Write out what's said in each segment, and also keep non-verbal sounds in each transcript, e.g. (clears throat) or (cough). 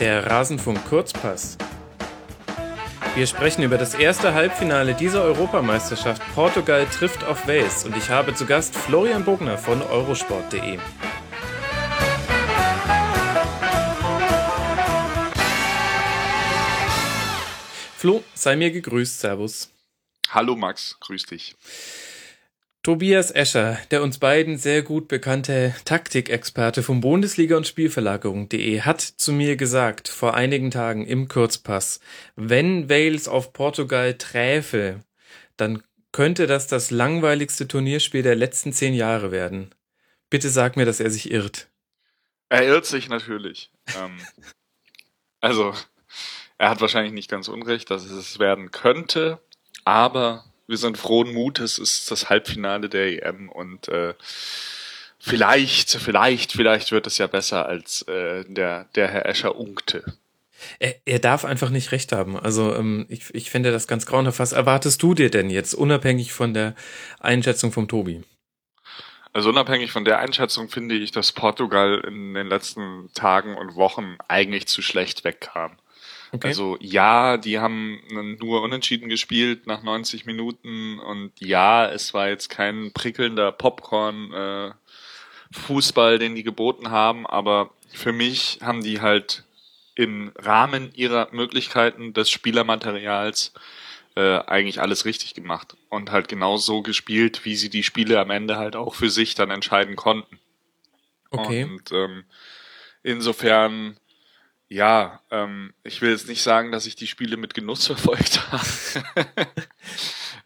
Der Rasenfunk Kurzpass. Wir sprechen über das erste Halbfinale dieser Europameisterschaft. Portugal trifft auf Wales und ich habe zu Gast Florian Bogner von eurosport.de. Flo, sei mir gegrüßt, Servus. Hallo Max, grüß dich. Tobias Escher, der uns beiden sehr gut bekannte Taktikexperte vom Bundesliga- und Spielverlagerung.de, hat zu mir gesagt vor einigen Tagen im Kurzpass, wenn Wales auf Portugal träfe, dann könnte das das langweiligste Turnierspiel der letzten zehn Jahre werden. Bitte sag mir, dass er sich irrt. Er irrt sich natürlich. ähm, also, er hat wahrscheinlich nicht ganz unrecht, dass es werden könnte, aber wir sind frohen Mutes, es ist das Halbfinale der EM und äh, vielleicht, vielleicht, vielleicht wird es ja besser als äh, der, der Herr Escher unkte. Er, er darf einfach nicht recht haben. Also ähm, ich, ich finde das ganz grauenhaft. Was erwartest du dir denn jetzt, unabhängig von der Einschätzung vom Tobi? Also unabhängig von der Einschätzung finde ich, dass Portugal in den letzten Tagen und Wochen eigentlich zu schlecht wegkam. Okay. Also ja, die haben nur unentschieden gespielt nach 90 Minuten und ja, es war jetzt kein prickelnder Popcorn äh, Fußball, den die geboten haben, aber für mich haben die halt im Rahmen ihrer Möglichkeiten des Spielermaterials äh, eigentlich alles richtig gemacht und halt genau so gespielt, wie sie die Spiele am Ende halt auch für sich dann entscheiden konnten. Okay. Und ähm, insofern ja, ähm, ich will jetzt nicht sagen, dass ich die Spiele mit Genuss (laughs) verfolgt habe.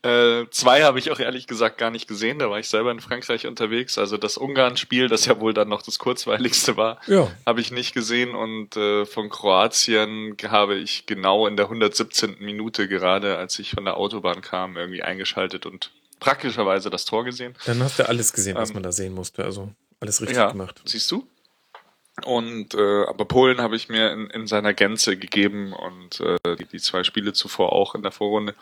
(laughs) äh, zwei habe ich auch ehrlich gesagt gar nicht gesehen, da war ich selber in Frankreich unterwegs. Also das Ungarn-Spiel, das ja wohl dann noch das kurzweiligste war, ja. habe ich nicht gesehen. Und äh, von Kroatien habe ich genau in der 117. Minute gerade, als ich von der Autobahn kam, irgendwie eingeschaltet und praktischerweise das Tor gesehen. Dann hast du alles gesehen, was ähm, man da sehen musste. Also alles richtig ja, gemacht. Siehst du? Und äh, aber Polen habe ich mir in, in seiner Gänze gegeben und äh, die, die zwei Spiele zuvor auch in der Vorrunde.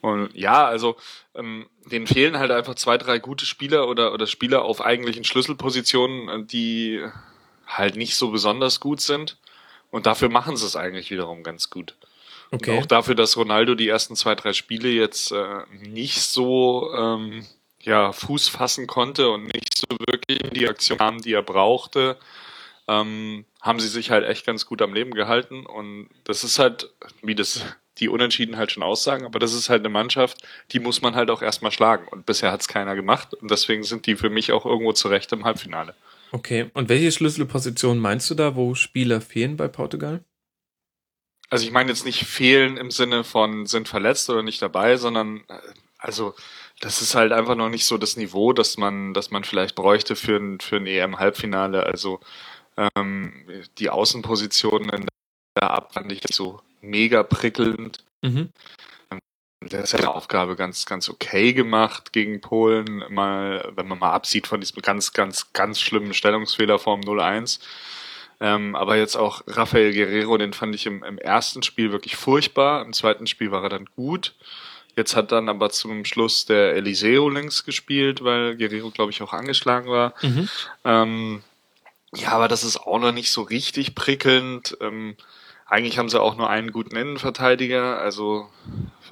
Und ja, also ähm, denen fehlen halt einfach zwei, drei gute Spieler oder, oder Spieler auf eigentlichen Schlüsselpositionen, äh, die halt nicht so besonders gut sind. Und dafür machen sie es eigentlich wiederum ganz gut. Okay. Und auch dafür, dass Ronaldo die ersten zwei, drei Spiele jetzt äh, nicht so ähm, ja, Fuß fassen konnte und nicht so wirklich die Aktion haben, die er brauchte, ähm, haben sie sich halt echt ganz gut am Leben gehalten. Und das ist halt, wie das die Unentschieden halt schon aussagen, aber das ist halt eine Mannschaft, die muss man halt auch erstmal schlagen. Und bisher hat es keiner gemacht. Und deswegen sind die für mich auch irgendwo zurecht im Halbfinale. Okay, und welche Schlüsselposition meinst du da, wo Spieler fehlen bei Portugal? Also ich meine jetzt nicht fehlen im Sinne von sind verletzt oder nicht dabei, sondern äh, also das ist halt einfach noch nicht so das Niveau, das man, das man vielleicht bräuchte für ein, für ein EM-Halbfinale. Also ähm, die Außenpositionen in der Abwand nicht so mega prickelnd. Mhm. Ähm, der hat seine Aufgabe ganz, ganz okay gemacht gegen Polen, mal, wenn man mal absieht von diesem ganz, ganz, ganz schlimmen Stellungsfehler vom 0-1. Ähm, aber jetzt auch Rafael Guerrero, den fand ich im, im ersten Spiel wirklich furchtbar. Im zweiten Spiel war er dann gut. Jetzt hat dann aber zum Schluss der Eliseo links gespielt, weil Guerrero, glaube ich, auch angeschlagen war. Mhm. Ähm, ja, aber das ist auch noch nicht so richtig prickelnd. Ähm, eigentlich haben sie auch nur einen guten Innenverteidiger. Also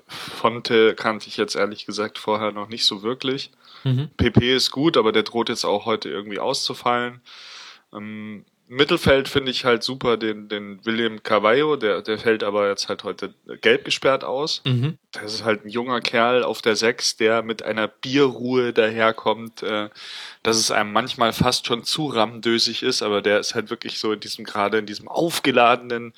Fonte kannte ich jetzt ehrlich gesagt vorher noch nicht so wirklich. Mhm. PP ist gut, aber der droht jetzt auch heute irgendwie auszufallen. Ähm, Mittelfeld finde ich halt super den, den William Carvalho, der, der fällt aber jetzt halt heute gelb gesperrt aus. Mhm. Das ist halt ein junger Kerl auf der Sechs, der mit einer Bierruhe daherkommt, äh, dass es einem manchmal fast schon zu rammdösig ist, aber der ist halt wirklich so in diesem, gerade in diesem aufgeladenen,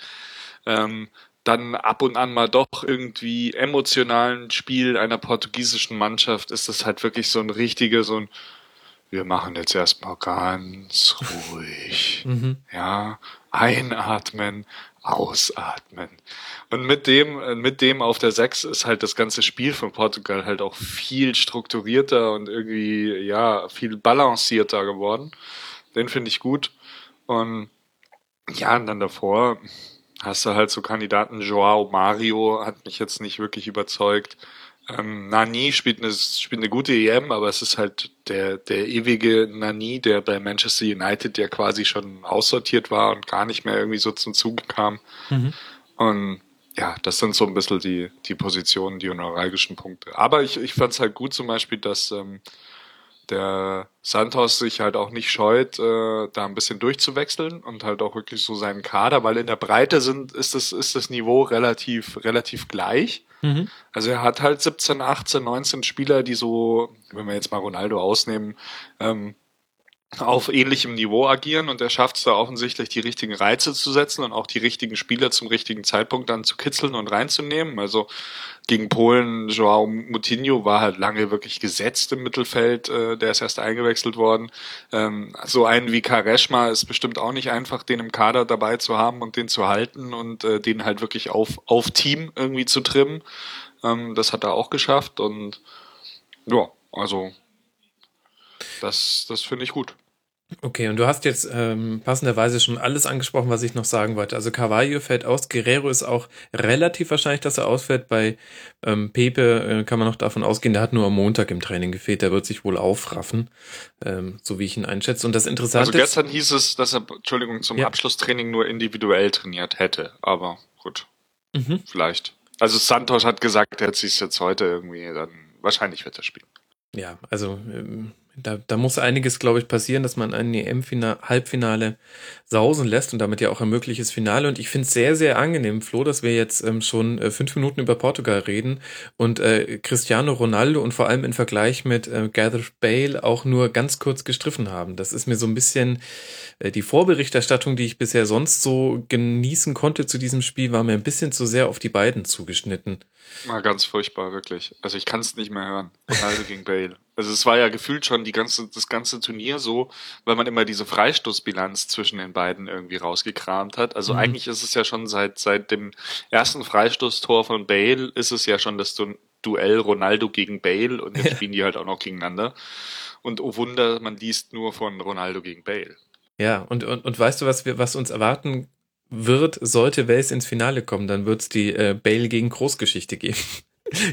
ähm, dann ab und an mal doch irgendwie emotionalen Spiel einer portugiesischen Mannschaft ist das halt wirklich so ein richtiger, so ein wir machen jetzt erstmal ganz ruhig. (laughs) mhm. Ja, einatmen, ausatmen. Und mit dem, mit dem auf der 6 ist halt das ganze Spiel von Portugal halt auch viel strukturierter und irgendwie, ja, viel balancierter geworden. Den finde ich gut. Und ja, und dann davor hast du halt so Kandidaten, Joao Mario hat mich jetzt nicht wirklich überzeugt. Ähm, Nani spielt eine, spielt eine gute EM, aber es ist halt der, der ewige Nani, der bei Manchester United ja quasi schon aussortiert war und gar nicht mehr irgendwie so zum Zuge kam. Mhm. Und ja, das sind so ein bisschen die, die Positionen, die neuralgischen Punkte. Aber ich, ich fand es halt gut zum Beispiel, dass ähm, der Santos sich halt auch nicht scheut, äh, da ein bisschen durchzuwechseln und halt auch wirklich so seinen Kader, weil in der Breite sind, ist das, ist das Niveau relativ, relativ gleich. Mhm. Also er hat halt 17, 18, 19 Spieler, die so, wenn wir jetzt mal Ronaldo ausnehmen, ähm, auf ähnlichem Niveau agieren und er schafft es da offensichtlich, die richtigen Reize zu setzen und auch die richtigen Spieler zum richtigen Zeitpunkt dann zu kitzeln und reinzunehmen. Also gegen Polen, Joao Moutinho war halt lange wirklich gesetzt im Mittelfeld, äh, der ist erst eingewechselt worden. Ähm, so einen wie Kareshma ist bestimmt auch nicht einfach, den im Kader dabei zu haben und den zu halten und äh, den halt wirklich auf, auf Team irgendwie zu trimmen. Ähm, das hat er auch geschafft und ja, also das, das finde ich gut. Okay, und du hast jetzt ähm, passenderweise schon alles angesprochen, was ich noch sagen wollte. Also Carvalho fällt aus, Guerrero ist auch relativ wahrscheinlich, dass er ausfällt. Bei ähm, Pepe äh, kann man noch davon ausgehen, der hat nur am Montag im Training gefehlt, der wird sich wohl aufraffen, ähm, so wie ich ihn einschätze. Und das Interessante Also gestern hieß es, dass er, Entschuldigung, zum ja. Abschlusstraining nur individuell trainiert hätte, aber gut, mhm. vielleicht. Also Santos hat gesagt, er zieht es jetzt heute irgendwie, dann wahrscheinlich wird er spielen. Ja, also ähm, da, da muss einiges, glaube ich, passieren, dass man ein EM-Halbfinale sausen lässt und damit ja auch ein mögliches Finale. Und ich finde es sehr, sehr angenehm, Flo, dass wir jetzt ähm, schon äh, fünf Minuten über Portugal reden und äh, Cristiano Ronaldo und vor allem im Vergleich mit äh, Gareth Bale auch nur ganz kurz gestriffen haben. Das ist mir so ein bisschen äh, die Vorberichterstattung, die ich bisher sonst so genießen konnte zu diesem Spiel, war mir ein bisschen zu sehr auf die beiden zugeschnitten. War ganz furchtbar, wirklich. Also ich kann es nicht mehr hören. Ronaldo gegen Bale. Also es war ja gefühlt schon die ganze, das ganze Turnier so, weil man immer diese Freistoßbilanz zwischen den beiden irgendwie rausgekramt hat. Also mhm. eigentlich ist es ja schon seit, seit dem ersten Freistoßtor von Bale ist es ja schon das du Duell Ronaldo gegen Bale und jetzt spielen die halt auch noch gegeneinander. Und oh Wunder, man liest nur von Ronaldo gegen Bale. Ja, und, und, und weißt du, was wir, was uns erwarten wird, sollte Wales ins Finale kommen, dann wird es die äh, Bale gegen Großgeschichte geben.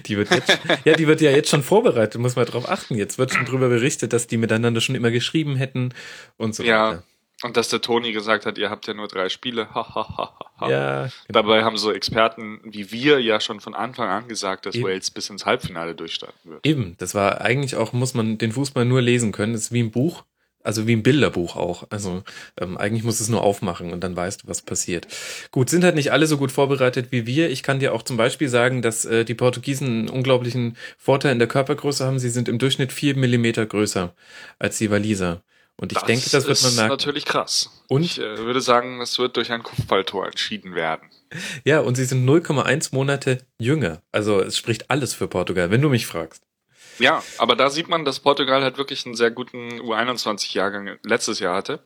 Die wird jetzt, ja, die wird ja jetzt schon vorbereitet, muss man drauf achten. Jetzt wird schon drüber berichtet, dass die miteinander schon immer geschrieben hätten und so ja. weiter. Und dass der Toni gesagt hat, ihr habt ja nur drei Spiele. ja, genau. Dabei haben so Experten wie wir ja schon von Anfang an gesagt, dass Eben. Wales bis ins Halbfinale durchstarten wird. Eben, das war eigentlich auch, muss man den Fußball nur lesen können. Das ist wie ein Buch. Also wie ein Bilderbuch auch. Also ähm, eigentlich muss es nur aufmachen und dann weißt du, was passiert. Gut, sind halt nicht alle so gut vorbereitet wie wir. Ich kann dir auch zum Beispiel sagen, dass äh, die Portugiesen einen unglaublichen Vorteil in der Körpergröße haben. Sie sind im Durchschnitt vier Millimeter größer als die Waliser. Und ich das denke, das wird man merken. Das ist natürlich krass. Und ich äh, würde sagen, es wird durch ein Kopfballtor entschieden werden. Ja, und sie sind 0,1 Monate jünger. Also es spricht alles für Portugal, wenn du mich fragst. Ja, aber da sieht man, dass Portugal halt wirklich einen sehr guten U21-Jahrgang letztes Jahr hatte.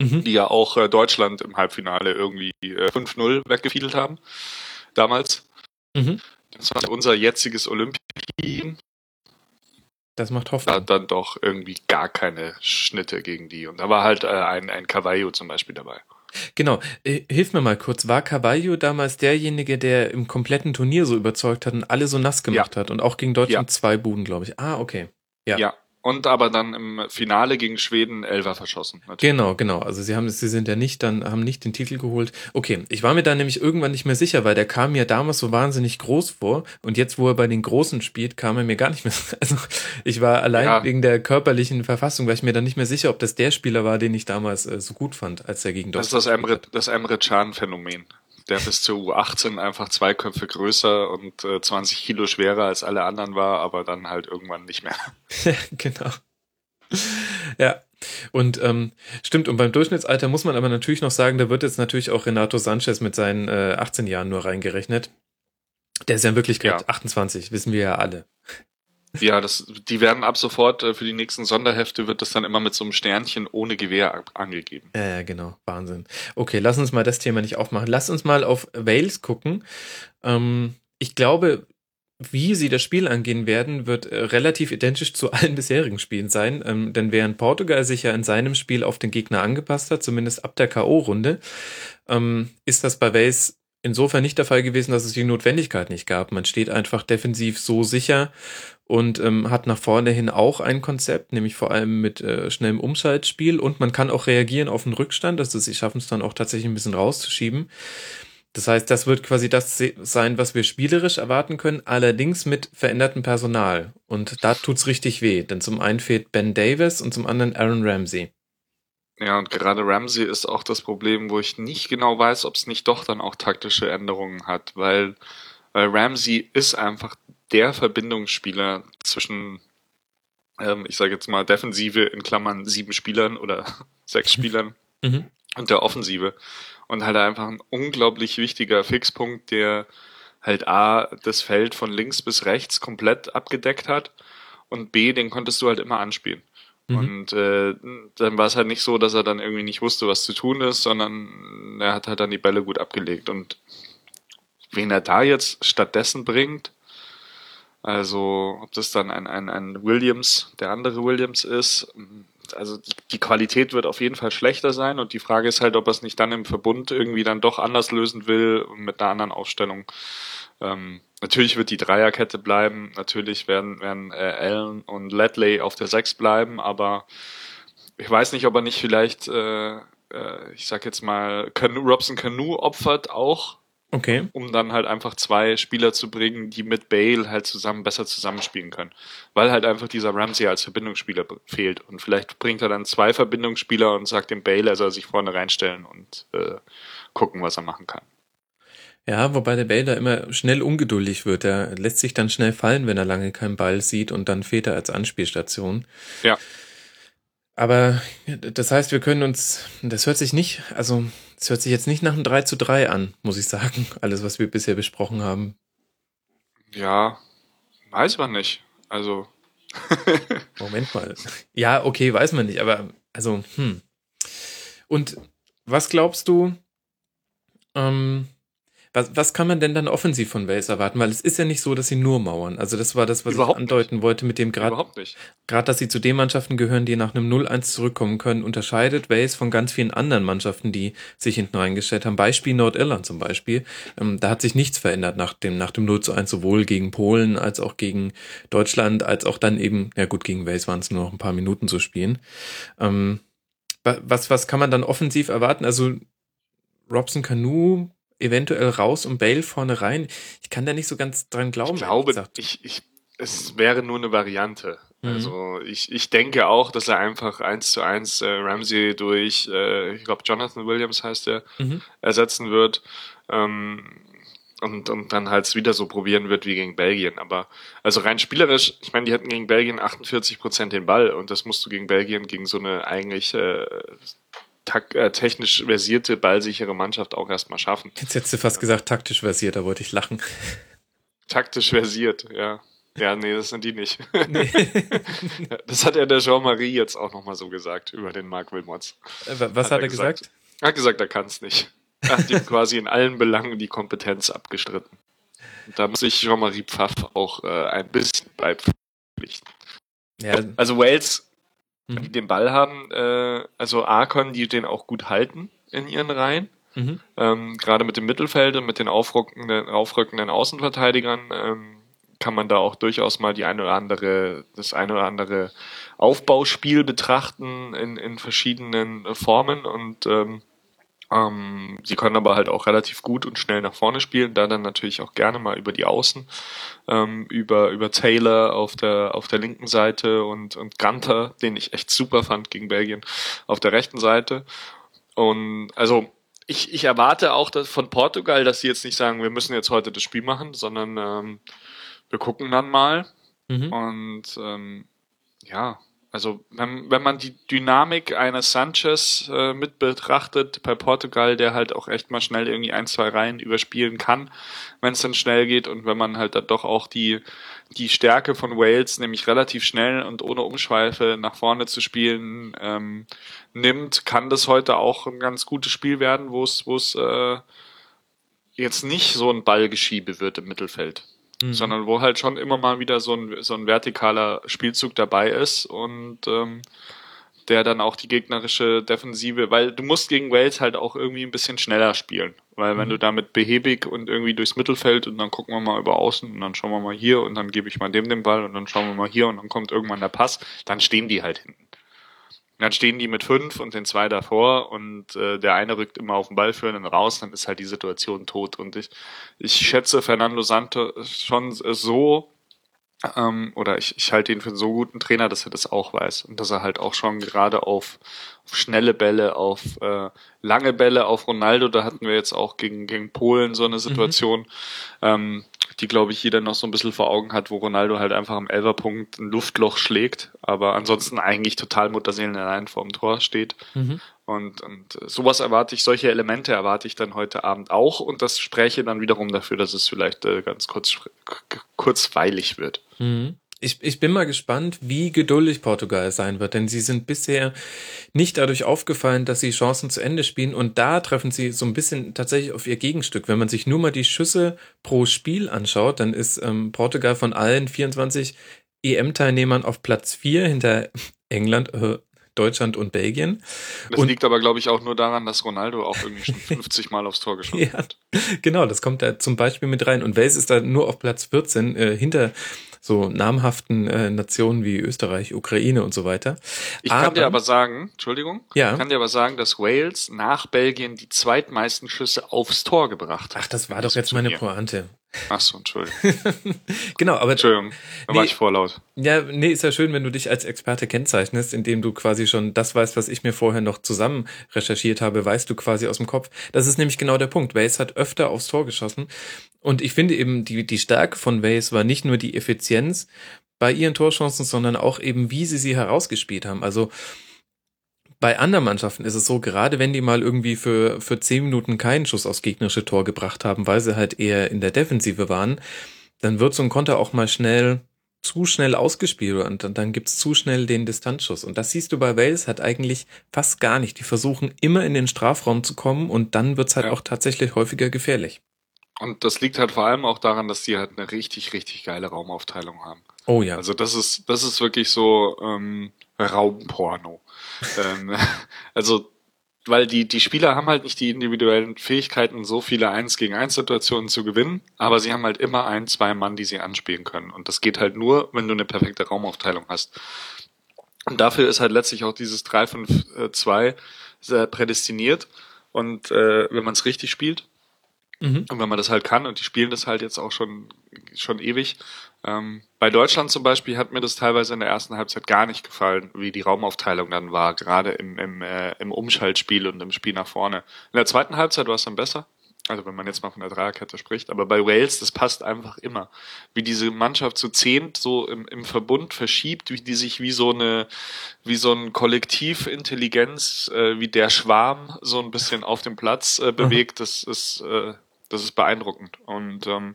Mhm. Die ja auch äh, Deutschland im Halbfinale irgendwie äh, 5-0 weggefiedelt haben. Damals. Mhm. Das war unser jetziges Olympien. Das macht Hoffnung. Da dann doch irgendwie gar keine Schnitte gegen die. Und da war halt äh, ein, ein Cavallo zum Beispiel dabei. Genau. Äh, hilf mir mal kurz. War Caballo damals derjenige, der im kompletten Turnier so überzeugt hat und alle so nass gemacht ja. hat und auch gegen Deutschland ja. zwei Buden, glaube ich. Ah, okay. Ja. ja. Und aber dann im Finale gegen Schweden Elfer verschossen. Natürlich. Genau, genau. Also sie haben, sie sind ja nicht, dann haben nicht den Titel geholt. Okay, ich war mir da nämlich irgendwann nicht mehr sicher, weil der kam mir damals so wahnsinnig groß vor und jetzt, wo er bei den Großen spielt, kam er mir gar nicht mehr. (laughs) Also ich war allein ja. wegen der körperlichen Verfassung, war ich mir dann nicht mehr sicher, ob das der Spieler war, den ich damals äh, so gut fand, als er gegen Deutschland. Das ist das Emre, das Emre Can Phänomen der bis zur U18 einfach zwei Köpfe größer und äh, 20 Kilo schwerer als alle anderen war, aber dann halt irgendwann nicht mehr. (laughs) genau. Ja, und ähm, stimmt, und beim Durchschnittsalter muss man aber natürlich noch sagen, da wird jetzt natürlich auch Renato Sanchez mit seinen äh, 18 Jahren nur reingerechnet. Der ist ja in Wirklichkeit ja. 28, wissen wir ja alle. Ja, das, die werden ab sofort äh, für die nächsten Sonderhefte wird das dann immer mit so einem Sternchen ohne Gewehr angegeben. Ja, ja, genau. Wahnsinn. Okay, lass uns mal das Thema nicht aufmachen. Lass uns mal auf Wales gucken. Ähm, ich glaube, wie sie das Spiel angehen werden, wird äh, relativ identisch zu allen bisherigen Spielen sein. Ähm, denn während Portugal sich ja in seinem Spiel auf den Gegner angepasst hat, zumindest ab der K.O.-Runde, ähm, ist das bei Wales insofern nicht der Fall gewesen, dass es die Notwendigkeit nicht gab. Man steht einfach defensiv so sicher und ähm, hat nach vorne hin auch ein Konzept, nämlich vor allem mit äh, schnellem Umschaltspiel und man kann auch reagieren auf den Rückstand, also sie schaffen es dann auch tatsächlich ein bisschen rauszuschieben. Das heißt, das wird quasi das sein, was wir spielerisch erwarten können, allerdings mit verändertem Personal. Und da tut's richtig weh, denn zum einen fehlt Ben Davis und zum anderen Aaron Ramsey. Ja, und gerade Ramsey ist auch das Problem, wo ich nicht genau weiß, ob es nicht doch dann auch taktische Änderungen hat, weil, weil Ramsey ist einfach der Verbindungsspieler zwischen, ähm, ich sage jetzt mal, Defensive in Klammern sieben Spielern oder (laughs) sechs Spielern mhm. und der Offensive. Und halt einfach ein unglaublich wichtiger Fixpunkt, der halt A, das Feld von links bis rechts komplett abgedeckt hat und B, den konntest du halt immer anspielen. Mhm. Und äh, dann war es halt nicht so, dass er dann irgendwie nicht wusste, was zu tun ist, sondern er hat halt dann die Bälle gut abgelegt. Und wen er da jetzt stattdessen bringt, also ob das dann ein, ein, ein Williams, der andere Williams ist, also die, Qualität wird auf jeden Fall schlechter sein und die Frage ist halt, ob er es nicht dann im Verbund irgendwie dann doch anders lösen will mit einer anderen Aufstellung. Ähm, Natürlich wird die Dreierkette bleiben, natürlich werden, werden äh, Allen und Ledley auf der Sechs bleiben, aber ich weiß nicht, ob er nicht vielleicht, äh, äh, ich sag jetzt mal, Canoe, Robson Canoe opfert auch, okay. um dann halt einfach zwei Spieler zu bringen, die mit Bale halt zusammen besser zusammenspielen können. Weil halt einfach dieser Ramsey als Verbindungsspieler fehlt. Und vielleicht bringt er dann zwei Verbindungsspieler und sagt dem Bale, er soll sich vorne reinstellen und äh, gucken, was er machen kann. Ja, wobei der Bale da immer schnell ungeduldig wird. Er lässt sich dann schnell fallen, wenn er lange keinen Ball sieht und dann fehlt er als Anspielstation. Ja. Aber das heißt, wir können uns, das hört sich nicht, also es hört sich jetzt nicht nach einem 3 zu 3 an, muss ich sagen, (laughs) alles, was wir bisher besprochen haben. Ja, weiß man nicht. Also. (laughs) Moment mal. Ja, okay, weiß man nicht, aber also, hm. Und was glaubst du, ähm, was, was kann man denn dann offensiv von Wales erwarten? Weil es ist ja nicht so, dass sie nur mauern. Also das war das, was Überhaupt ich andeuten nicht. wollte mit dem nicht. Gerade, dass sie zu den Mannschaften gehören, die nach einem 0-1 zurückkommen können, unterscheidet Wales von ganz vielen anderen Mannschaften, die sich hinten reingestellt haben. Beispiel Nordirland zum Beispiel. Ähm, da hat sich nichts verändert nach dem, nach dem 0 1, sowohl gegen Polen als auch gegen Deutschland, als auch dann eben, ja gut, gegen Wales waren es nur noch ein paar Minuten zu spielen. Ähm, was, was kann man dann offensiv erwarten? Also Robson Canoe eventuell raus und Bale vorne rein. Ich kann da nicht so ganz dran glauben. Ich glaube, ich, ich, es wäre nur eine Variante. Mhm. Also ich, ich denke auch, dass er einfach eins zu eins äh, Ramsey durch, äh, ich glaube Jonathan Williams heißt er, mhm. ersetzen wird. Ähm, und, und dann halt wieder so probieren wird wie gegen Belgien. Aber also rein spielerisch, ich meine, die hatten gegen Belgien 48 Prozent den Ball und das musst du gegen Belgien gegen so eine eigentlich äh, äh, technisch versierte, ballsichere Mannschaft auch erstmal schaffen. Jetzt hättest du fast gesagt, taktisch versiert, da wollte ich lachen. Taktisch versiert, ja. Ja, nee, das sind die nicht. (laughs) Nee. (laughs) das hat ja der Jean-Marie jetzt auch nochmal so gesagt über den Marc Wilmots. Äh, was hat, hat er gesagt? gesagt? Er hat gesagt, er kann es nicht. Er hat ihm quasi in allen Belangen die Kompetenz abgestritten. Und da muss ich Jean-Marie Pfaff auch äh, ein bisschen beipflichten. Ja. Also Wales mhm. die den Ball haben. Äh, also A können die den auch gut halten in ihren Reihen. Mhm. Ähm, Gerade mit dem Mittelfeld und mit den aufrückenden, aufrückenden Außenverteidigern ähm, kann man da auch durchaus mal die eine oder andere, das eine oder andere Aufbauspiel betrachten in, in verschiedenen Formen und ähm, ähm, sie können aber halt auch relativ gut und schnell nach vorne spielen, da dann natürlich auch gerne mal über die Außen, ähm, über, über Taylor auf der, auf der linken Seite und, und Gunter, den ich echt super fand gegen Belgien, auf der rechten Seite. Und also ich, ich erwarte auch dass von Portugal, dass sie jetzt nicht sagen, wir müssen jetzt heute das Spiel machen, sondern ähm, wir gucken dann mal. Mhm. Und ähm, ja, also wenn, wenn man die Dynamik eines Sanchez äh, mit betrachtet bei Portugal, der halt auch echt mal schnell irgendwie ein, zwei Reihen überspielen kann, wenn es dann schnell geht und wenn man halt dann doch auch die, die Stärke von Wales, nämlich relativ schnell und ohne Umschweife nach vorne zu spielen, ähm, nimmt, kann das heute auch ein ganz gutes Spiel werden, wo es, wo es äh, jetzt nicht so ein Ballgeschiebe wird im Mittelfeld mhm. sondern wo halt schon immer mal wieder so ein, so ein vertikaler Spielzug dabei ist und ähm, der dann auch die gegnerische Defensive, weil du musst gegen Wales halt auch irgendwie ein bisschen schneller spielen. Weil wenn mhm. du damit behäbig und irgendwie durchs Mittelfeld und dann gucken wir mal über außen und dann schauen wir mal hier und dann gebe ich mal dem den Ball und dann schauen wir mal hier und dann kommt irgendwann der Pass, dann stehen die halt hinten. Dann stehen die mit fünf und den zwei davor und äh, der eine rückt immer auf den Ball für einen raus, dann ist halt die Situation tot. Und ich, ich schätze Fernando Santos schon so, ähm, oder ich, ich halte ihn für einen so guten Trainer, dass er das auch weiß und dass er halt auch schon gerade auf, auf schnelle Bälle, auf äh, lange Bälle, auf Ronaldo, da hatten wir jetzt auch gegen, gegen Polen so eine mhm. Situation, mhm. ähm, die glaube ich jeder noch so ein bisschen vor Augen hat, wo Ronaldo halt einfach am Elferpunkt ein Luftloch schlägt, aber ansonsten eigentlich total Mutterseelen allein vorm Tor steht. Mhm. Und, und sowas erwarte ich, solche Elemente erwarte ich dann heute Abend auch und das spreche dann wiederum dafür, dass es vielleicht äh, ganz kurz, kurzweilig wird. Mhm. Ich, ich bin mal gespannt, wie geduldig Portugal sein wird, denn sie sind bisher nicht dadurch aufgefallen, dass sie Chancen zu Ende spielen und da treffen sie so ein bisschen tatsächlich auf ihr Gegenstück. Wenn man sich nur mal die Schüsse pro Spiel anschaut, dann ist ähm, Portugal von allen 24 EM-Teilnehmern auf Platz 4 hinter England, äh, Deutschland und Belgien. Das und, liegt aber, glaube ich, auch nur daran, dass Ronaldo auch irgendwie schon (laughs) 50 Mal aufs Tor geschossen ja, hat. Genau, das kommt da zum Beispiel mit rein. Und Wales ist da nur auf Platz 14 äh, hinter so namhaften äh, Nationen wie Österreich, Ukraine und so weiter. Ich aber, kann dir aber sagen, Entschuldigung, ja. ich kann dir aber sagen, dass Wales nach Belgien die zweitmeisten Schüsse aufs Tor gebracht hat. Ach, das war doch jetzt meine Pointe. Ach so, Entschuldigung. (laughs) genau, aber. Entschuldigung, da nee, war ich vorlaut. Ja, nee, ist ja schön, wenn du dich als Experte kennzeichnest, indem du quasi schon das weißt, was ich mir vorher noch zusammen recherchiert habe, weißt du quasi aus dem Kopf. Das ist nämlich genau der Punkt. Wales hat öfter aufs Tor geschossen. Und ich finde eben, die, die Stärke von Wales war nicht nur die Effizienz bei ihren Torchancen, sondern auch eben, wie sie sie herausgespielt haben. Also, bei anderen Mannschaften ist es so, gerade wenn die mal irgendwie für, für zehn Minuten keinen Schuss aufs gegnerische Tor gebracht haben, weil sie halt eher in der Defensive waren, dann wird so ein Konter auch mal schnell zu schnell ausgespielt und dann, dann gibt's zu schnell den Distanzschuss. Und das siehst du bei Wales halt eigentlich fast gar nicht. Die versuchen immer in den Strafraum zu kommen und dann wird's halt ja. auch tatsächlich häufiger gefährlich. Und das liegt halt vor allem auch daran, dass die halt eine richtig, richtig geile Raumaufteilung haben. Oh ja. Also das ist, das ist wirklich so ähm, Raumporno ähm, (laughs) also, weil die, die Spieler haben halt nicht die individuellen Fähigkeiten, so viele 1 gegen 1 Situationen zu gewinnen, aber sie haben halt immer ein, zwei Mann, die sie anspielen können. Und das geht halt nur, wenn du eine perfekte Raumaufteilung hast. Und dafür ist halt letztlich auch dieses 3-5-2 sehr prädestiniert. Und äh, wenn man es richtig spielt, mhm. und wenn man das halt kann, und die spielen das halt jetzt auch schon, schon ewig, ähm, bei Deutschland zum Beispiel hat mir das teilweise in der ersten Halbzeit gar nicht gefallen, wie die Raumaufteilung dann war, gerade im, im, äh, im Umschaltspiel und im Spiel nach vorne. In der zweiten Halbzeit war es dann besser. Also wenn man jetzt mal von der Dreierkette spricht, aber bei Wales, das passt einfach immer. Wie diese Mannschaft zu zehnt so im, im Verbund verschiebt, wie die sich wie so eine, wie so ein Kollektivintelligenz, äh, wie der Schwarm so ein bisschen auf dem Platz äh, bewegt, das ist, äh, das ist beeindruckend. Und ähm,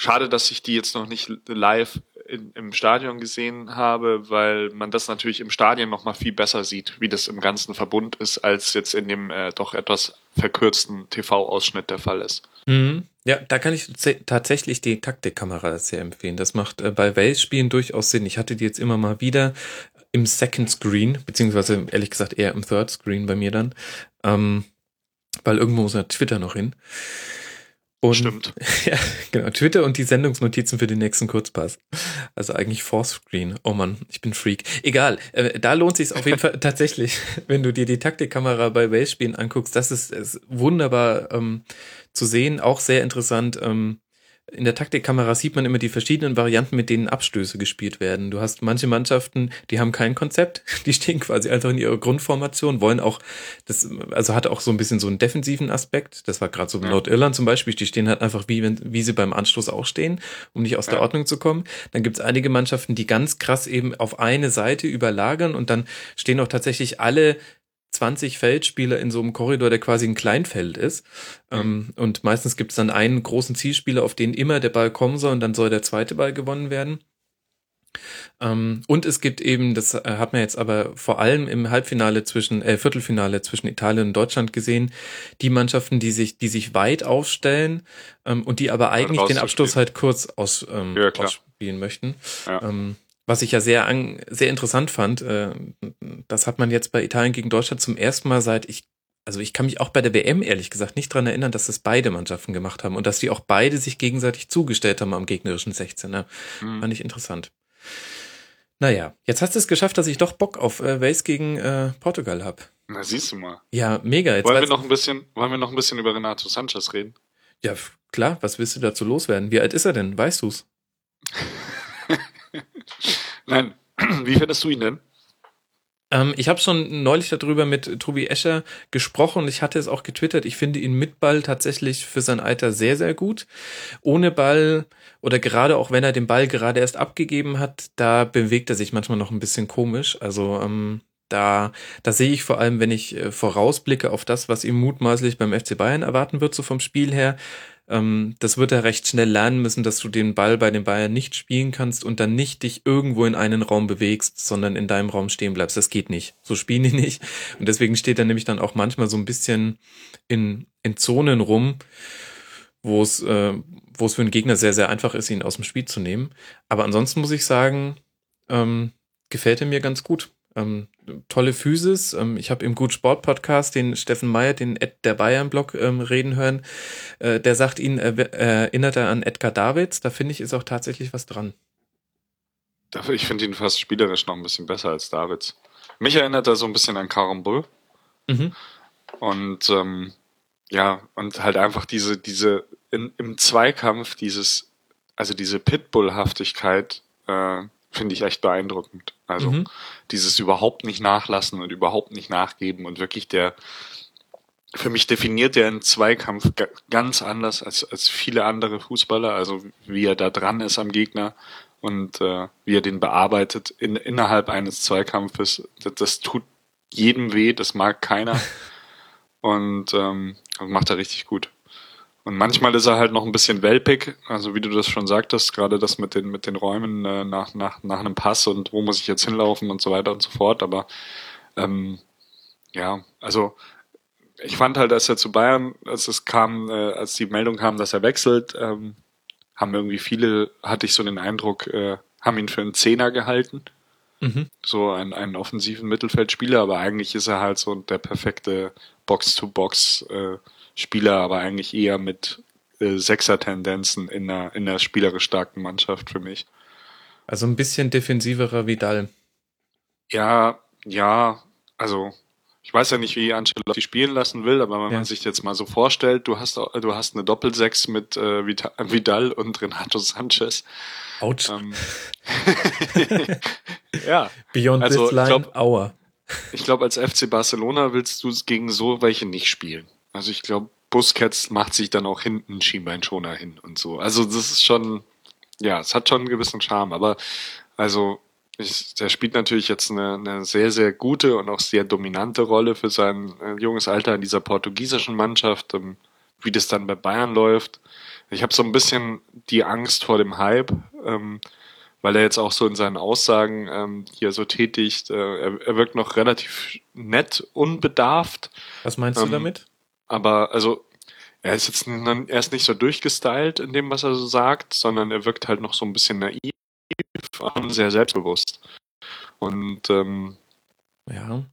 Schade, dass ich die jetzt noch nicht live in, im Stadion gesehen habe, weil man das natürlich im Stadion noch mal viel besser sieht, wie das im ganzen Verbund ist, als jetzt in dem äh, doch etwas verkürzten TV-Ausschnitt der Fall ist. Mhm. Ja, da kann ich tatsächlich die Taktikkamera sehr empfehlen. Das macht äh, bei Wales-Spielen durchaus Sinn. Ich hatte die jetzt immer mal wieder im Second Screen, beziehungsweise ehrlich gesagt eher im Third Screen bei mir dann, ähm, weil irgendwo muss ja Twitter noch hin. Und, Stimmt. (laughs) Ja, genau. Twitter und die Sendungsnotizen für den nächsten Kurzpass. Also eigentlich Fourth Screen. Oh man, ich bin Freak. Egal. Äh, da lohnt sich auf jeden Fall (laughs) tatsächlich, wenn du dir die Taktikkamera bei Wales-Spielen anguckst. Das ist, ist wunderbar ähm, zu sehen. Auch sehr interessant. Ähm, in der Taktikkamera sieht man immer die verschiedenen Varianten, mit denen Abstöße gespielt werden. Du hast manche Mannschaften, die haben kein Konzept, (laughs) die stehen quasi einfach in ihrer Grundformation, wollen auch, das, also hat auch so ein bisschen so einen defensiven Aspekt. Das war gerade so ja. Nordirland zum Beispiel, die stehen halt einfach wie, wenn, wie sie beim Anstoß auch stehen, um nicht aus ja. der Ordnung zu kommen. Dann gibt's einige Mannschaften, die ganz krass eben auf eine Seite überlagern und dann stehen auch tatsächlich alle 20 Feldspieler in so einem Korridor, der quasi ein Kleinfeld ist. Ähm, und meistens gibt es dann einen großen Zielspieler, auf den immer der Ball kommen soll und dann soll der zweite Ball gewonnen werden. Ähm, und es gibt eben, das äh, hat man jetzt aber vor allem im Halbfinale zwischen, äh, Viertelfinale zwischen Italien und Deutschland gesehen, die Mannschaften, die sich, die sich weit aufstellen ähm, und die aber eigentlich den Abstoß halt kurz aus, ähm, ja, ausspielen möchten. Ja. Ähm, was ich ja sehr, an, sehr interessant fand, äh, das hat man jetzt bei Italien gegen Deutschland zum ersten Mal seit ich, also ich kann mich auch bei der WM ehrlich gesagt nicht dran erinnern, dass das beide Mannschaften gemacht haben und dass die auch beide sich gegenseitig zugestellt haben am gegnerischen 16er. Mhm. Fand ich interessant. Naja, jetzt hast du es geschafft, dass ich doch Bock auf äh, Wales gegen äh, Portugal hab. Na, siehst du mal. Ja, mega. Jetzt wollen wir noch ein bisschen, wollen wir noch ein bisschen über Renato Sanchez reden? Ja, klar. Was willst du dazu loswerden? Wie alt ist er denn? Weißt du's? (laughs) Nein. (clears throat) Wie findest du ihn denn? Ähm, ich habe schon neulich darüber mit Tobi Escher gesprochen und ich hatte es auch getwittert. Ich finde ihn mit Ball tatsächlich für sein Alter sehr, sehr gut. Ohne Ball oder gerade auch wenn er den Ball gerade erst abgegeben hat, da bewegt er sich manchmal noch ein bisschen komisch. Also ähm, da, da sehe ich vor allem, wenn ich äh, vorausblicke auf das, was ihm mutmaßlich beim FC Bayern erwarten wird, so vom Spiel her, ähm, das wird er recht schnell lernen müssen, dass du den Ball bei den Bayern nicht spielen kannst und dann nicht dich irgendwo in einen Raum bewegst, sondern in deinem Raum stehen bleibst. Das geht nicht. So spielen die (laughs) nicht. Und deswegen steht er nämlich dann auch manchmal so ein bisschen in, in Zonen rum, wo es, äh, wo es für einen Gegner sehr, sehr einfach ist, ihn aus dem Spiel zu nehmen. Aber ansonsten muss ich sagen, ähm, gefällt er mir ganz gut. Ähm, tolle Physis. Ähm, ich habe im Gut Sport Podcast den Steffen Meyer, den Ed der Bayern Blog ähm, reden hören. Äh, der sagt ihn, äh, erinnert er an Edgar Davids. Da finde ich, ist auch tatsächlich was dran. Ich finde ihn fast spielerisch noch ein bisschen besser als Davids. Mich erinnert er so ein bisschen an Karambol. Mhm. Und ähm, ja, und halt einfach diese, diese in, im Zweikampf, dieses, also diese Pitbull-Haftigkeit, äh, finde ich echt beeindruckend. Also mhm. dieses überhaupt nicht nachlassen und überhaupt nicht nachgeben und wirklich der, für mich definiert er einen Zweikampf ganz anders als, als viele andere Fußballer, also wie er da dran ist am Gegner und äh, wie er den bearbeitet in, innerhalb eines Zweikampfes. Das, das tut jedem weh, das mag keiner (laughs) und ähm, macht er richtig gut. Und manchmal ist er halt noch ein bisschen welpig, also wie du das schon sagtest, gerade das mit den, mit den Räumen äh, nach, nach, nach einem Pass und wo muss ich jetzt hinlaufen und so weiter und so fort. Aber ähm, ja, also ich fand halt, als er zu Bayern, als es kam, äh, als die Meldung kam, dass er wechselt, ähm, haben irgendwie viele, hatte ich so den Eindruck, äh, haben ihn für einen Zehner gehalten. Mhm. So einen, einen offensiven Mittelfeldspieler, aber eigentlich ist er halt so der perfekte Box-to-Box- äh, Spieler, aber eigentlich eher mit äh, Sechser-Tendenzen in einer, in einer spielerisch starken Mannschaft für mich. Also ein bisschen defensiverer Vidal. Ja, ja, also ich weiß ja nicht, wie Ancelotti spielen lassen will, aber wenn ja. man sich jetzt mal so vorstellt, du hast du hast eine Doppelsechs mit äh, Vidal und Renato Sanchez. Autsch. Ähm, (laughs) (laughs) ja. Beyond also, this line, ich glaub, Ich glaube, als FC Barcelona willst du gegen so welche nicht spielen. Also ich glaube, Busquets macht sich dann auch hinten Schienbeinschoner hin und so. Also das ist schon, ja, es hat schon einen gewissen Charme, aber also ich, der spielt natürlich jetzt eine, eine sehr, sehr gute und auch sehr dominante Rolle für sein äh, junges Alter in dieser portugiesischen Mannschaft, ähm, wie das dann bei Bayern läuft. Ich habe so ein bisschen die Angst vor dem Hype, ähm, weil er jetzt auch so in seinen Aussagen ähm, hier so tätigt, äh, er, er wirkt noch relativ nett, unbedarft. Was meinst du ähm, damit? Aber also er ist jetzt er ist nicht so durchgestylt in dem, was er so sagt, sondern er wirkt halt noch so ein bisschen naiv und sehr selbstbewusst. Und ähm, ja.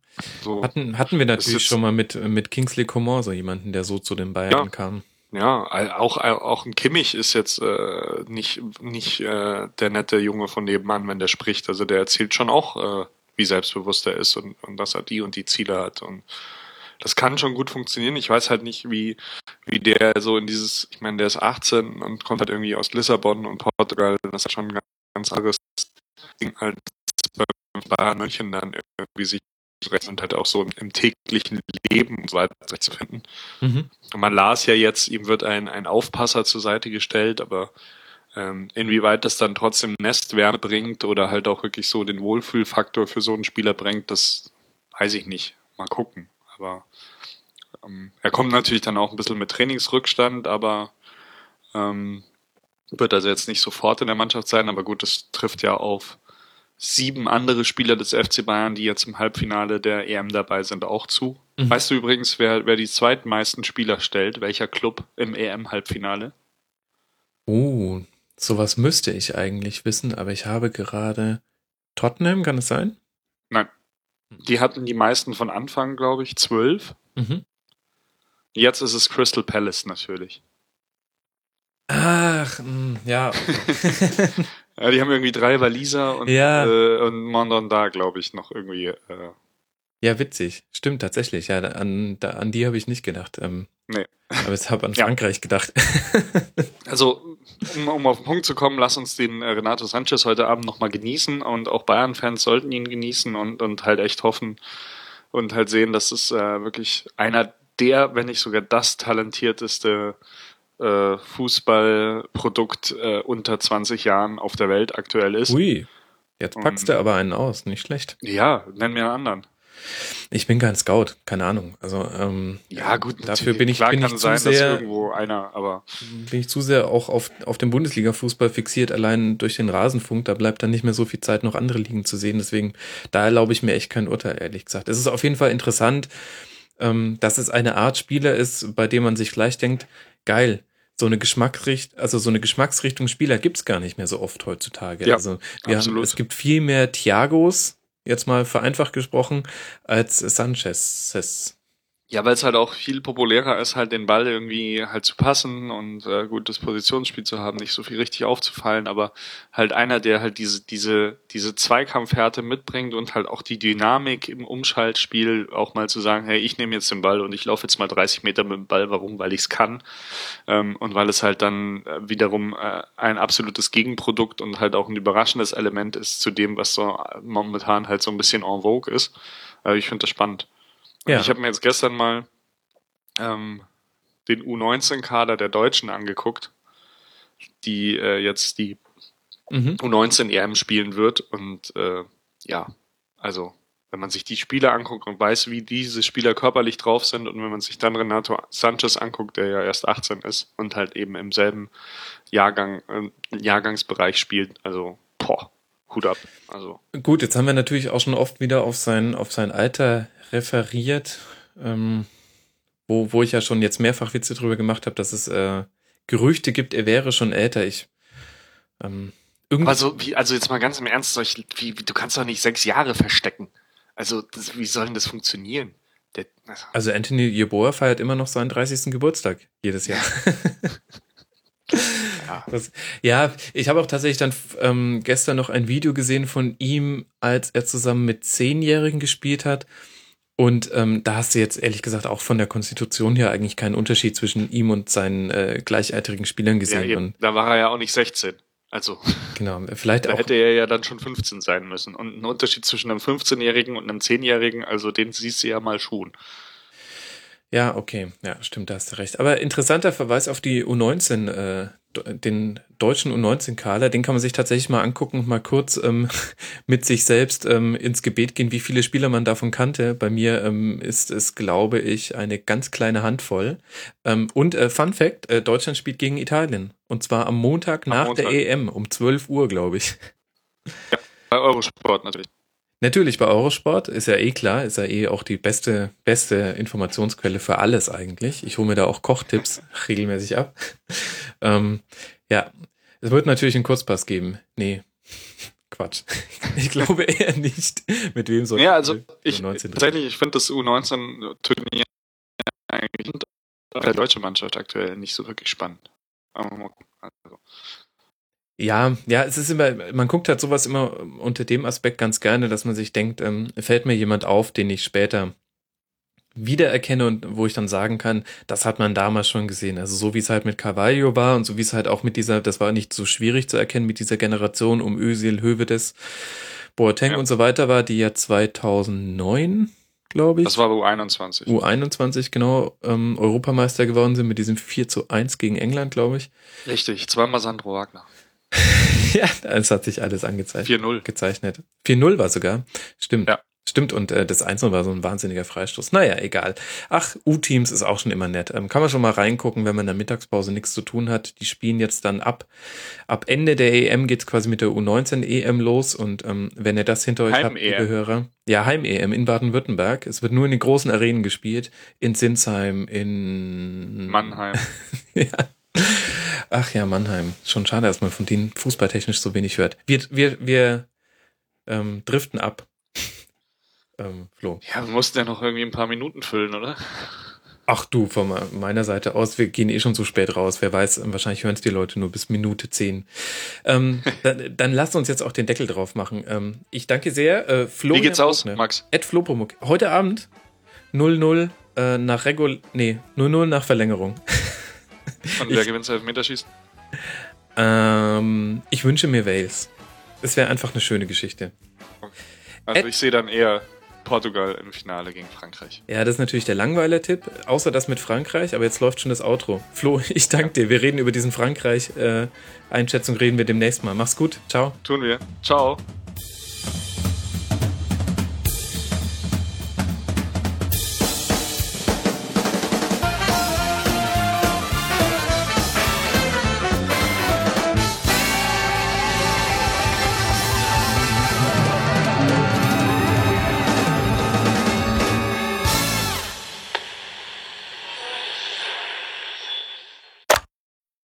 So, hatten, hatten wir natürlich schon mal mit, mit Kingsley Coman so jemanden, der so zu den Bayern ja, kam. Ja, auch, auch ein Kimmich ist jetzt äh, nicht, nicht äh, der nette Junge von nebenan, wenn der spricht. Also der erzählt schon auch, äh, wie selbstbewusst er ist und, und dass er die und die Ziele hat. Und das kann schon gut funktionieren. Ich weiß halt nicht, wie, wie der so in dieses, ich meine, der ist 18 und kommt halt irgendwie aus Lissabon und Portugal. Das ist schon ein ganz anderes Ding als bei Bayern München dann irgendwie sich und halt auch so im, im, täglichen Leben und so weiter zu finden. Mhm. Und man las ja jetzt, ihm wird ein, ein Aufpasser zur Seite gestellt, aber ähm, inwieweit das dann trotzdem Nestwärme bringt oder halt auch wirklich so den Wohlfühlfaktor für so einen Spieler bringt, das weiß ich nicht. Mal gucken. Aber ähm, er kommt natürlich dann auch ein bisschen mit Trainingsrückstand, aber ähm, wird also jetzt nicht sofort in der Mannschaft sein, aber gut, das trifft ja auf sieben andere Spieler des FC Bayern, die jetzt im Halbfinale der EM dabei sind, auch zu. Mhm. Weißt du übrigens, wer, wer die zweitmeisten Spieler stellt? Welcher Club im EM-Halbfinale? Oh, sowas müsste ich eigentlich wissen, aber ich habe gerade Tottenham, kann es sein? Nein. Die hatten die meisten von Anfang, glaube ich, zwölf. Mhm. Jetzt ist es Crystal Palace natürlich. Ach, mh, hm, ja. (laughs) ja. Die haben irgendwie drei Waliser und, ja. äh, und Mondon glaube ich, noch irgendwie. Äh, ja, witzig. Stimmt, tatsächlich. Ja, an, da, an die habe ich nicht gedacht. Ähm, nee. Aber ich habe an Frankreich ja. gedacht. (laughs) also, um, um, auf den Punkt zu kommen, lass uns den äh, Renato Sanchez heute Abend nochmal genießen und auch Bayern-Fans sollten ihn genießen und, und halt echt hoffen und halt sehen, dass es äh, wirklich einer der, wenn nicht sogar das talentierteste äh, Fußballprodukt äh, unter 20 Jahren auf der Welt aktuell ist. Ui, jetzt packst und, du aber einen aus, nicht schlecht. Ja, nenn mir einen anderen. Ich bin kein Scout, keine Ahnung. Also ähm, ja gut, dafür bin ich, Klar bin kann ich sein, zu sehr, dass irgendwo einer, aber bin ich zu sehr auch auf auf den Bundesliga-Fußball fixiert, allein durch den Rasenfunk. Da bleibt dann nicht mehr so viel Zeit, noch andere Ligen zu sehen. Deswegen da erlaube ich mir echt kein Urteil, ehrlich gesagt. Es ist auf jeden Fall interessant, ähm, dass es eine Art Spieler ist, bei dem man sich gleich denkt, geil, so eine Geschmacksrichtung, also so eine Geschmacksrichtung Spieler gibt's gar nicht mehr so oft heutzutage. Ja, also wir absolut. haben, es gibt viel mehr Thiagos, jetzt mal vereinfacht gesprochen, als Sanchez. Ja, weil es halt auch viel populärer ist, halt den Ball irgendwie halt zu passen und äh, gutes Positionsspiel zu haben, nicht so viel richtig aufzufallen, aber halt einer, der halt diese, diese, diese Zweikampfhärte mitbringt und halt auch die Dynamik im Umschaltspiel auch mal zu sagen, hey, ich nehme jetzt den Ball und ich laufe jetzt mal 30 Meter mit dem Ball, warum? Weil ich es kann. Ähm, und weil es halt dann äh, wiederum äh, ein absolutes Gegenprodukt und halt auch ein überraschendes Element ist zu dem, was so momentan halt so ein bisschen en vogue ist. Äh, ich finde das spannend. Ja. Ich habe mir jetzt gestern mal ähm, den U19-Kader der Deutschen angeguckt, die äh, jetzt die mhm. U19 EM spielen wird. Und äh, ja, also wenn man sich die Spieler anguckt und weiß, wie diese Spieler körperlich drauf sind und wenn man sich dann Renato Sanchez anguckt, der ja erst 18 ist und halt eben im selben Jahrgang, äh, Jahrgangsbereich spielt, also boah, Hut ab. Also. Gut, jetzt haben wir natürlich auch schon oft wieder auf sein, auf sein Alter referiert, ähm, wo, wo ich ja schon jetzt mehrfach Witze drüber gemacht habe, dass es äh, Gerüchte gibt, er wäre schon älter. Ich ähm, irgendwie also, wie, also jetzt mal ganz im Ernst, solch, wie, du kannst doch nicht sechs Jahre verstecken. Also das, wie soll denn das funktionieren? Der, also. also Anthony Yeboah feiert immer noch seinen 30. Geburtstag jedes Jahr. (laughs) Ja, das, ja ich habe auch tatsächlich dann ähm, gestern noch ein Video gesehen von ihm, als er zusammen mit Zehnjährigen gespielt hat. Und ähm, da hast du jetzt ehrlich gesagt auch von der Konstitution her eigentlich keinen Unterschied zwischen ihm und seinen äh, gleichaltrigen Spielern gesehen. Ja, da war er ja auch nicht 16. Also genau, vielleicht da auch. hätte er ja dann schon 15 sein müssen. Und ein Unterschied zwischen einem 15-Jährigen und einem 10-Jährigen, also den siehst du ja mal schon. Ja, okay, ja, stimmt, da hast du recht. Aber interessanter Verweis auf die U19, äh, den deutschen U19-Kader, den kann man sich tatsächlich mal angucken und mal kurz ähm, (laughs) mit sich selbst ähm, ins Gebet gehen, wie viele Spieler man davon kannte. Bei mir ähm, ist es, glaube ich, eine ganz kleine Handvoll. Ähm, und äh, Fun Fact, äh, Deutschland spielt gegen Italien. Und zwar am Montag am nach Montag. der EM um 12 Uhr, glaube ich. Ja, bei Eurosport natürlich. Natürlich bei Eurosport, ist ja eh klar, ist ja eh auch die beste, beste Informationsquelle für alles eigentlich. Ich hole mir da auch Kochtipps (laughs) regelmäßig ab. ähm, ja, es wird natürlich einen Kurzpass geben. Nee, (laughs) Quatsch. (laughs) Ich glaube eher nicht. Mit wem soll Ja, also ich tatsächlich, ich finde das U19-Turnier eigentlich der deutsche Mannschaft aktuell nicht so wirklich spannend. Also, ja, ja, es ist immer, man guckt halt sowas immer unter dem Aspekt ganz gerne, dass man sich denkt, ähm, fällt mir jemand auf, den ich später wiedererkenne und wo ich dann sagen kann, das hat man damals schon gesehen. Also so wie es halt mit Carvalho war und so wie es halt auch mit dieser, das war nicht so schwierig zu erkennen mit dieser Generation um Özil, Hövedes, Boateng ja. und so weiter war, die ja 2009 glaube ich. Das war U21. U21, genau, ähm, Europameister geworden sind mit diesem 4 zu 1 gegen England, glaube ich. Richtig, zweimal Sandro Wagner. (laughs) ja, es hat sich alles angezeichnet. 4-0. Gezeichnet. 4-0 war sogar. Stimmt. Ja. Stimmt, und äh, das 1 war so ein wahnsinniger Freistoß. Naja, egal. Ach, U-Teams ist auch schon immer nett. Ähm, kann man schon mal reingucken, wenn man in der Mittagspause nichts zu tun hat. Die spielen jetzt dann ab. Ab Ende der EM geht's quasi mit der U19-EM los. Und ähm, wenn ihr das hinter euch habt, liebe Hörer. Ja, Heim-EM in Baden-Württemberg. Es wird nur in den großen Arenen gespielt. In Sinsheim, in Mannheim. (laughs) ja. Ach ja, Mannheim. Schon schade, dass man von denen fußballtechnisch so wenig hört. Wir, wir, wir ähm, driften ab. (laughs) ähm, Flo. Ja, wir mussten ja noch irgendwie ein paar Minuten füllen, oder? Ach du, von meiner Seite aus, wir gehen eh schon so spät raus. Wer weiß, wahrscheinlich hören es die Leute nur bis Minute zehn. Ähm, (laughs) dann, dann lasst uns jetzt auch den Deckel drauf machen. Ähm, ich danke sehr. Äh, Florian Wie geht's aus, Max? Ed Flopomuk. Heute Abend 0-0 äh, nach Regul... Nee, 0-0 nach Verlängerung. (laughs) Und wer gewinnt das Elfmeterschießen? Ähm, ich wünsche mir Wales. Es wäre einfach eine schöne Geschichte. Also Ed ich sehe dann eher Portugal im Finale gegen Frankreich. Ja, das ist natürlich der Langweiler-Tipp, außer das mit Frankreich, aber jetzt läuft schon das Outro. Flo, (laughs) ich danke dir. Wir reden über diesen Frankreich-Einschätzung, äh, reden wir demnächst mal. Mach's gut. Ciao. Tun wir. Ciao.